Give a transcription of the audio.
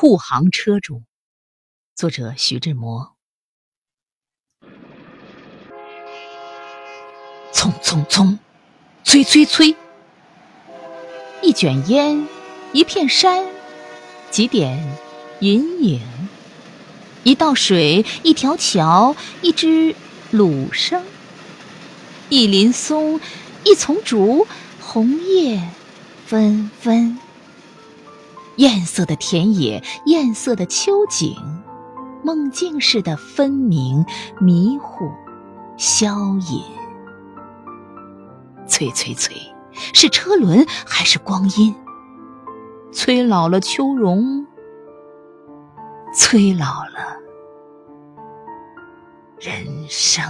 护航车中，作者徐志摩。匆匆匆，催催催，一卷烟，一片山，几点银影，一道水，一条桥，一只鲁笙，一林松，一丛竹，红叶纷纷。艳色的田野，艳色的秋景，梦境似的分明、迷糊、消隐。催催催，是车轮还是光阴？催老了秋容，催老了人生。